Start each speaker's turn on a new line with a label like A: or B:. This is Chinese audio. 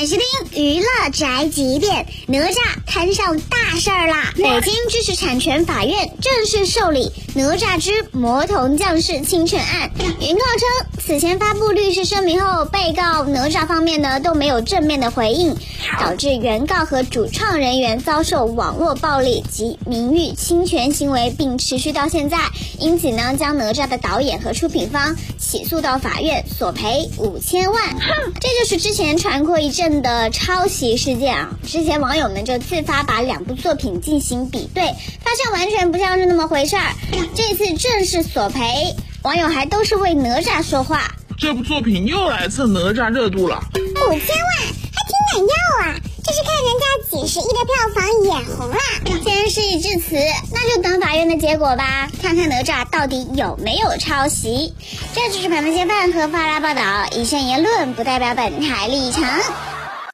A: 娱乐宅急便，哪吒摊上大事儿啦！北京知识产权法院正式受理哪吒之魔童降世侵权案。原告称，此前发布律师声明后，被告哪吒方面呢都没有正面的回应，导致原告和主创人员遭受网络暴力及名誉侵权行为，并持续到现在。因此呢，将哪吒的导演和出品方起诉到法院，索赔五千万。这就是之前传过一阵的抄袭事件啊！之前网友们就自发把两部作品进行比对，发现完全不像是那么回事儿。这次正式索赔，网友还都是为哪吒说话。
B: 这部作品又来蹭哪吒热度了，
A: 五千万还挺敢要啊！这是看人家几十亿的票房眼红啦。既然事已至此，那就等法院的结果吧，看看哪吒到底有没有抄袭。这就是本台先饭和发拉报道，以上言论不代表本台立场。